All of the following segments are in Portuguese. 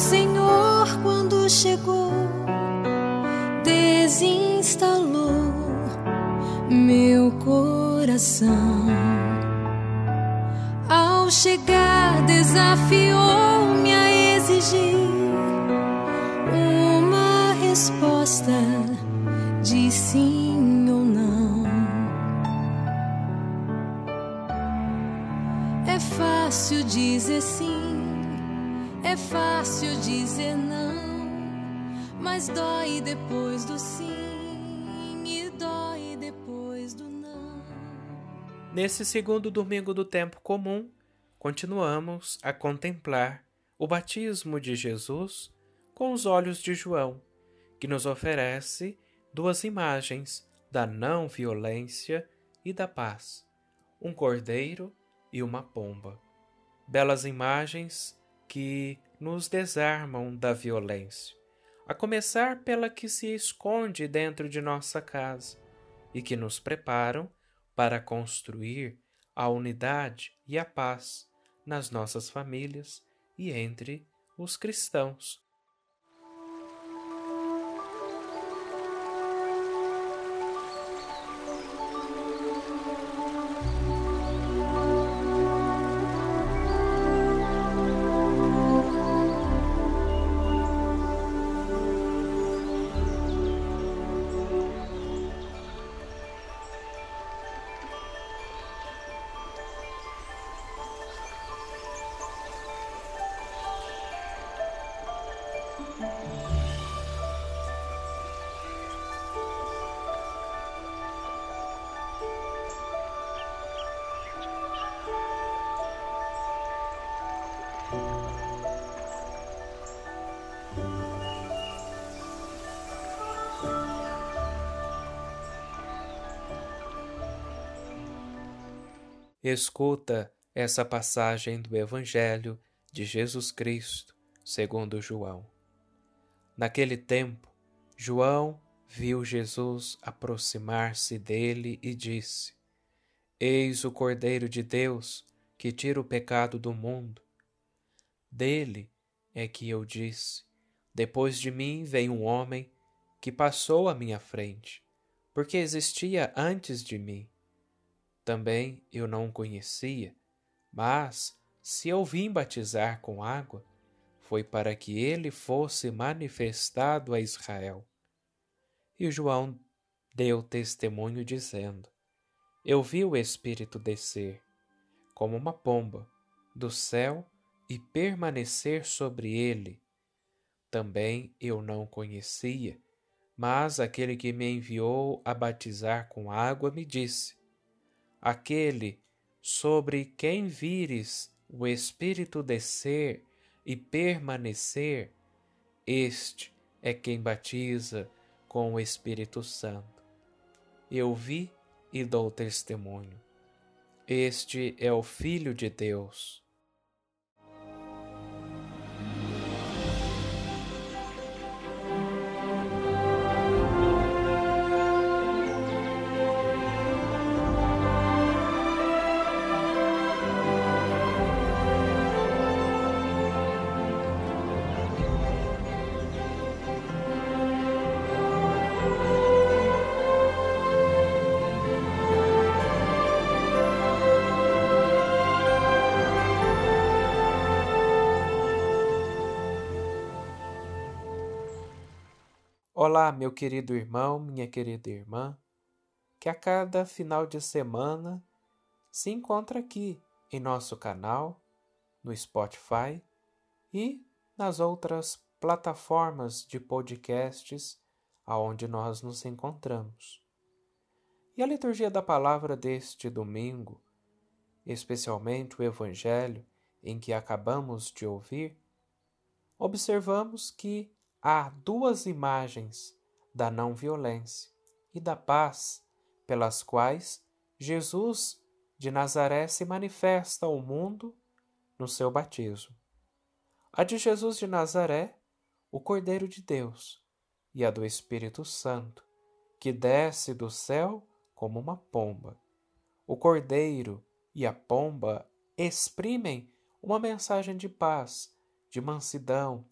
Senhor, quando chegou, desinstalou meu coração. Ao chegar, desafiou-me dizer não, mas dói depois do sim e dói depois do não. Nesse segundo domingo do tempo comum, continuamos a contemplar o batismo de Jesus com os olhos de João, que nos oferece duas imagens da não violência e da paz: um cordeiro e uma pomba. Belas imagens que nos desarmam da violência, a começar pela que se esconde dentro de nossa casa e que nos preparam para construir a unidade e a paz nas nossas famílias e entre os cristãos. Escuta essa passagem do Evangelho de Jesus Cristo, segundo João. Naquele tempo, João viu Jesus aproximar-se dele e disse: Eis o Cordeiro de Deus que tira o pecado do mundo. Dele é que eu disse: Depois de mim vem um homem que passou à minha frente, porque existia antes de mim também eu não o conhecia, mas se eu vim batizar com água, foi para que ele fosse manifestado a Israel. E João deu testemunho dizendo: Eu vi o Espírito descer, como uma pomba, do céu e permanecer sobre ele. Também eu não conhecia, mas aquele que me enviou a batizar com água me disse: aquele sobre quem vires o Espírito descer e permanecer, este é quem batiza com o Espírito Santo. Eu vi e dou testemunho. Este é o Filho de Deus. Olá, meu querido irmão, minha querida irmã, que a cada final de semana se encontra aqui em nosso canal, no Spotify e nas outras plataformas de podcasts aonde nós nos encontramos. E a liturgia da palavra deste domingo, especialmente o evangelho em que acabamos de ouvir, observamos que há duas imagens da não violência e da paz pelas quais Jesus de Nazaré se manifesta ao mundo no seu batismo. A de Jesus de Nazaré, o Cordeiro de Deus, e a do Espírito Santo, que desce do céu como uma pomba. O Cordeiro e a pomba exprimem uma mensagem de paz, de mansidão,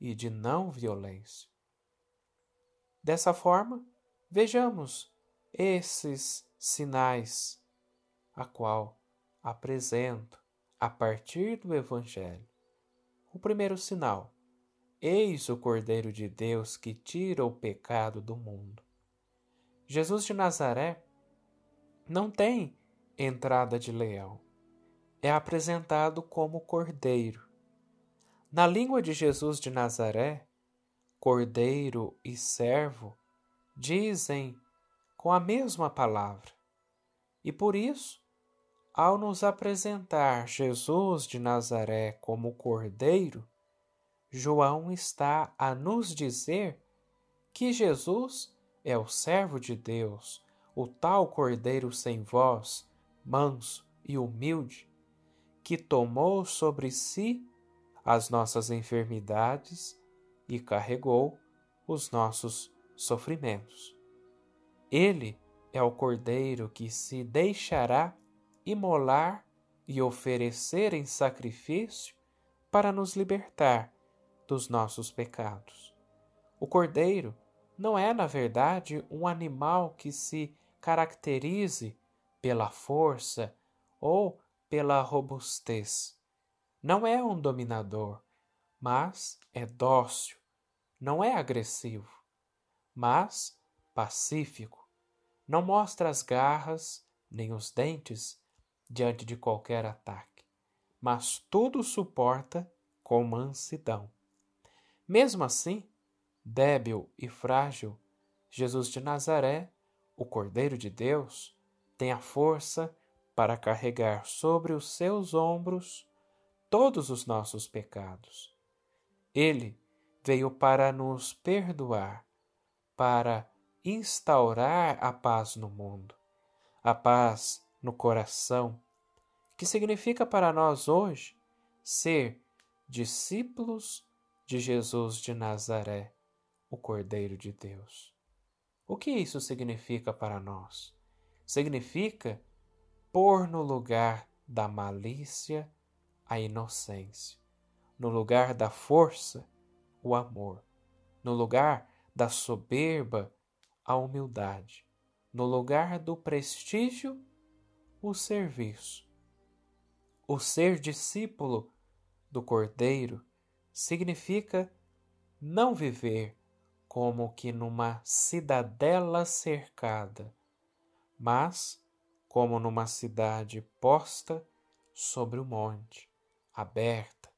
e de não violência. Dessa forma, vejamos esses sinais a qual apresento a partir do Evangelho. O primeiro sinal: Eis o Cordeiro de Deus que tira o pecado do mundo. Jesus de Nazaré não tem entrada de leão. É apresentado como cordeiro. Na língua de Jesus de Nazaré, cordeiro e servo dizem com a mesma palavra. E por isso, ao nos apresentar Jesus de Nazaré como cordeiro, João está a nos dizer que Jesus é o servo de Deus, o tal cordeiro sem voz, manso e humilde, que tomou sobre si as nossas enfermidades e carregou os nossos sofrimentos. Ele é o cordeiro que se deixará imolar e oferecer em sacrifício para nos libertar dos nossos pecados. O cordeiro não é, na verdade, um animal que se caracterize pela força ou pela robustez. Não é um dominador, mas é dócil. Não é agressivo, mas pacífico. Não mostra as garras nem os dentes diante de qualquer ataque, mas tudo suporta com mansidão. Mesmo assim, débil e frágil, Jesus de Nazaré, o Cordeiro de Deus, tem a força para carregar sobre os seus ombros todos os nossos pecados. Ele veio para nos perdoar, para instaurar a paz no mundo, a paz no coração, que significa para nós hoje ser discípulos de Jesus de Nazaré, o Cordeiro de Deus. O que isso significa para nós? Significa pôr no lugar da malícia a inocência, no lugar da força o amor, no lugar da soberba a humildade, no lugar do prestígio o serviço. O ser discípulo do Cordeiro significa não viver como que numa cidadela cercada, mas como numa cidade posta sobre o monte, aberta,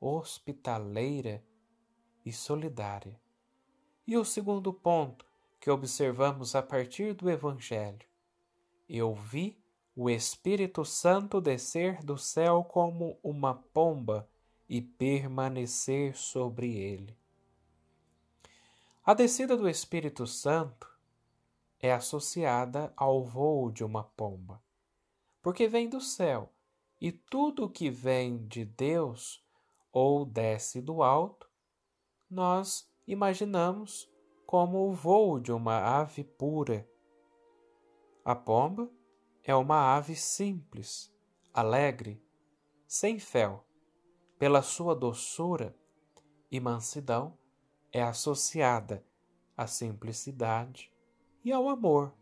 hospitaleira e solidária. E o segundo ponto que observamos a partir do Evangelho: eu vi o Espírito Santo descer do céu como uma pomba e permanecer sobre ele. A descida do Espírito Santo é associada ao voo de uma pomba, porque vem do céu, e tudo que vem de Deus ou desce do alto, nós imaginamos como o voo de uma ave pura. A pomba é uma ave simples, alegre, sem fel. Pela sua doçura e mansidão, é associada à simplicidade e ao amor.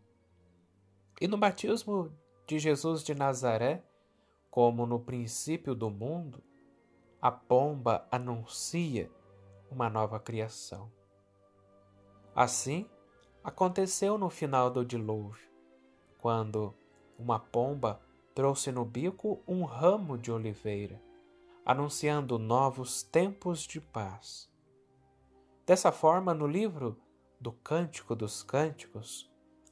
E no batismo de Jesus de Nazaré, como no princípio do mundo, a pomba anuncia uma nova criação. Assim, aconteceu no final do dilúvio, quando uma pomba trouxe no bico um ramo de oliveira, anunciando novos tempos de paz. Dessa forma, no livro do Cântico dos Cânticos,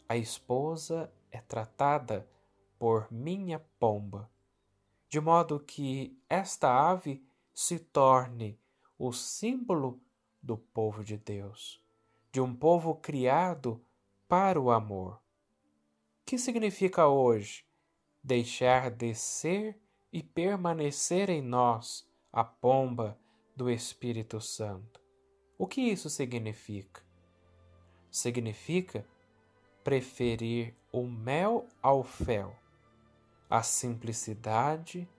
a esposa é tratada por minha pomba, de modo que esta ave se torne o símbolo do povo de Deus, de um povo criado para o amor. Que significa hoje deixar descer e permanecer em nós a pomba do Espírito Santo? O que isso significa? Significa preferir o mel ao fel, a simplicidade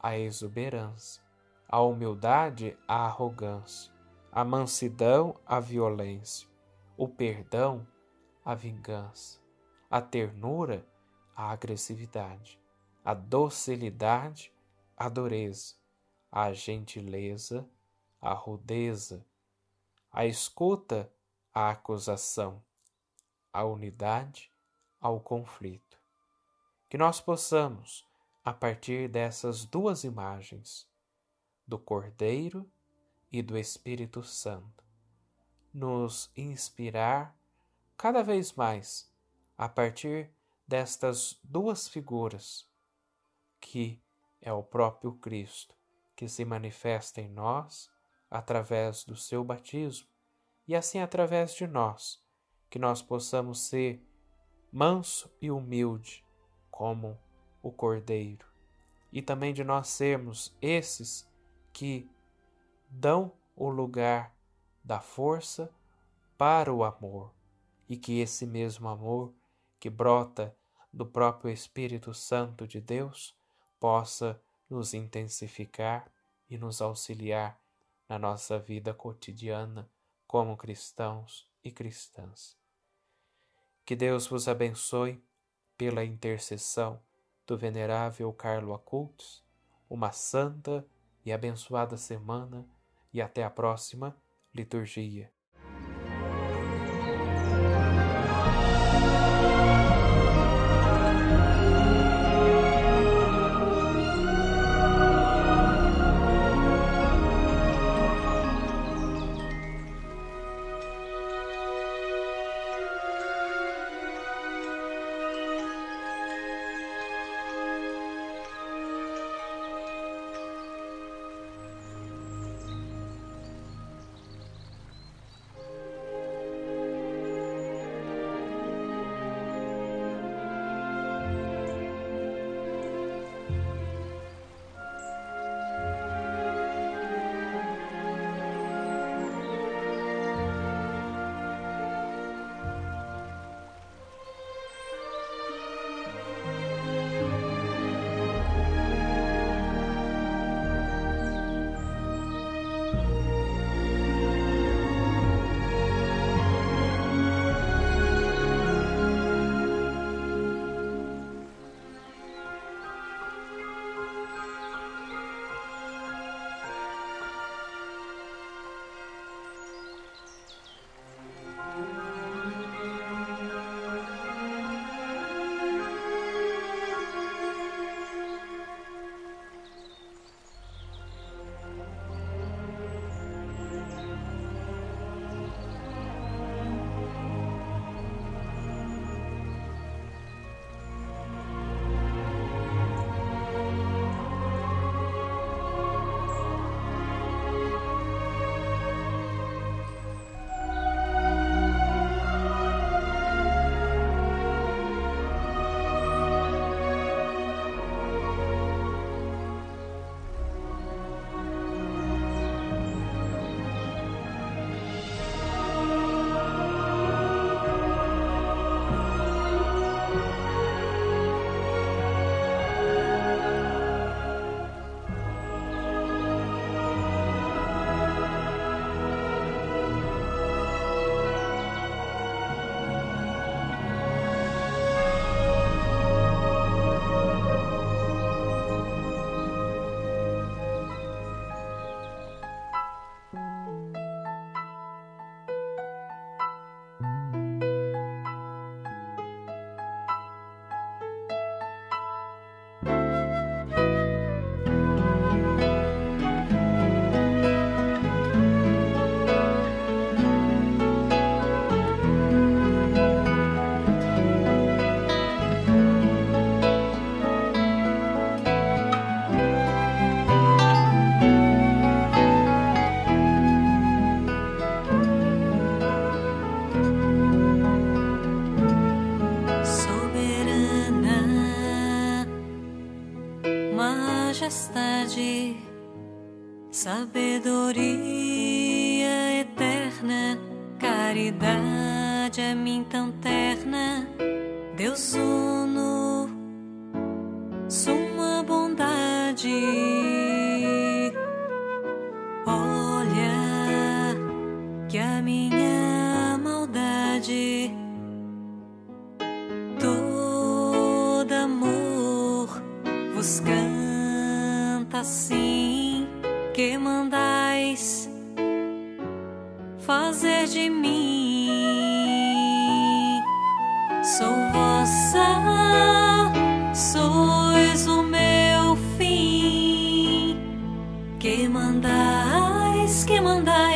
à exuberância, a humildade à arrogância, a mansidão a violência, o perdão a vingança, a ternura a agressividade, a docilidade a dureza, a gentileza a rudeza, a escuta a acusação, a unidade ao conflito. Que nós possamos, a partir dessas duas imagens, do Cordeiro e do Espírito Santo, nos inspirar cada vez mais a partir destas duas figuras, que é o próprio Cristo, que se manifesta em nós através do seu batismo e assim através de nós, que nós possamos ser manso e humilde como o Cordeiro, e também de nós sermos esses que dão o lugar da força para o amor, e que esse mesmo amor que brota do próprio Espírito Santo de Deus possa nos intensificar e nos auxiliar na nossa vida cotidiana como cristãos e cristãs. Que Deus vos abençoe pela intercessão do venerável Carlo Acultos, uma santa e abençoada semana e até a próxima liturgia. Sabedoria eterna, caridade a mim tão terna, Deus uno, me mandais fazer de mim. Sou vossa, sois o meu fim. Que mandais, que mandais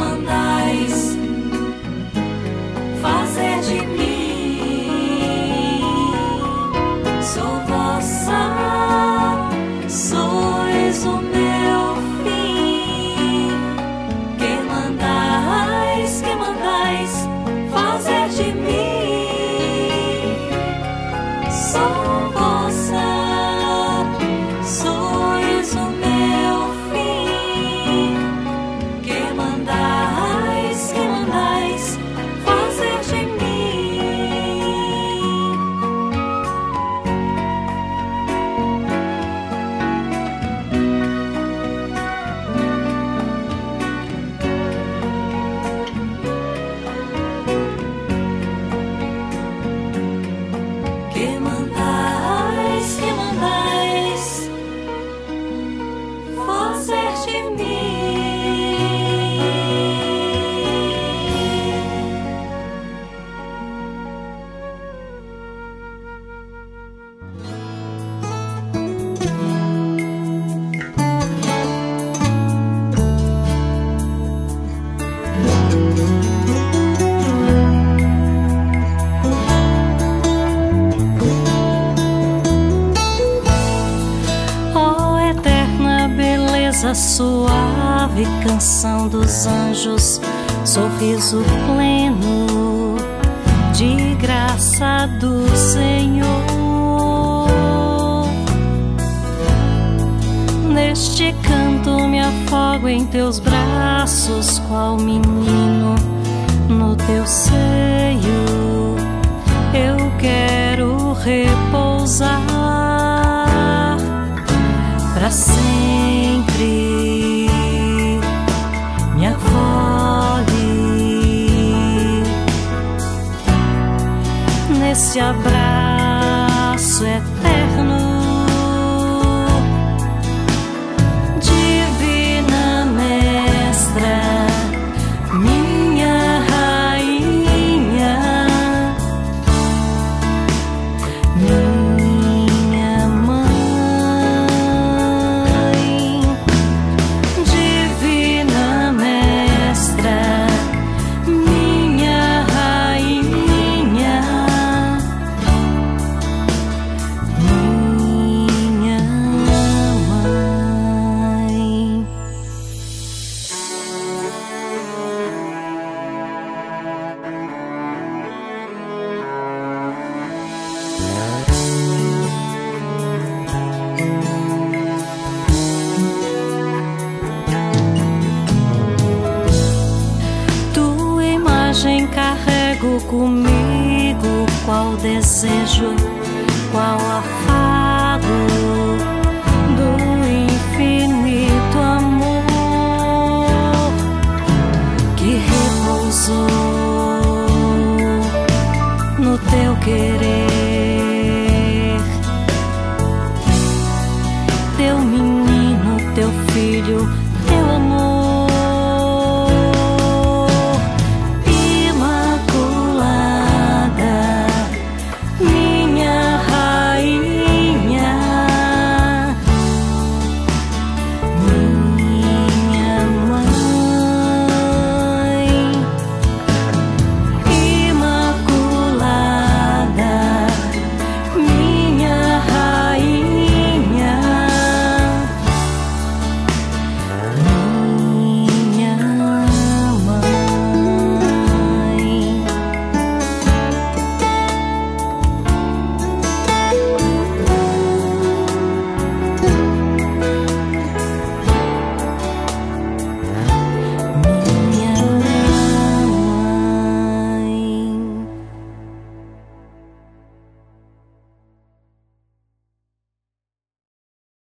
mandais. Canção dos anjos, sorriso pleno de graça do Senhor. Neste canto me afogo em teus braços, qual menino no teu seio. Eu quero repousar para sempre. Nesse abraço eterno. comigo qual desejo, qual afago do infinito amor que repousou no teu querer.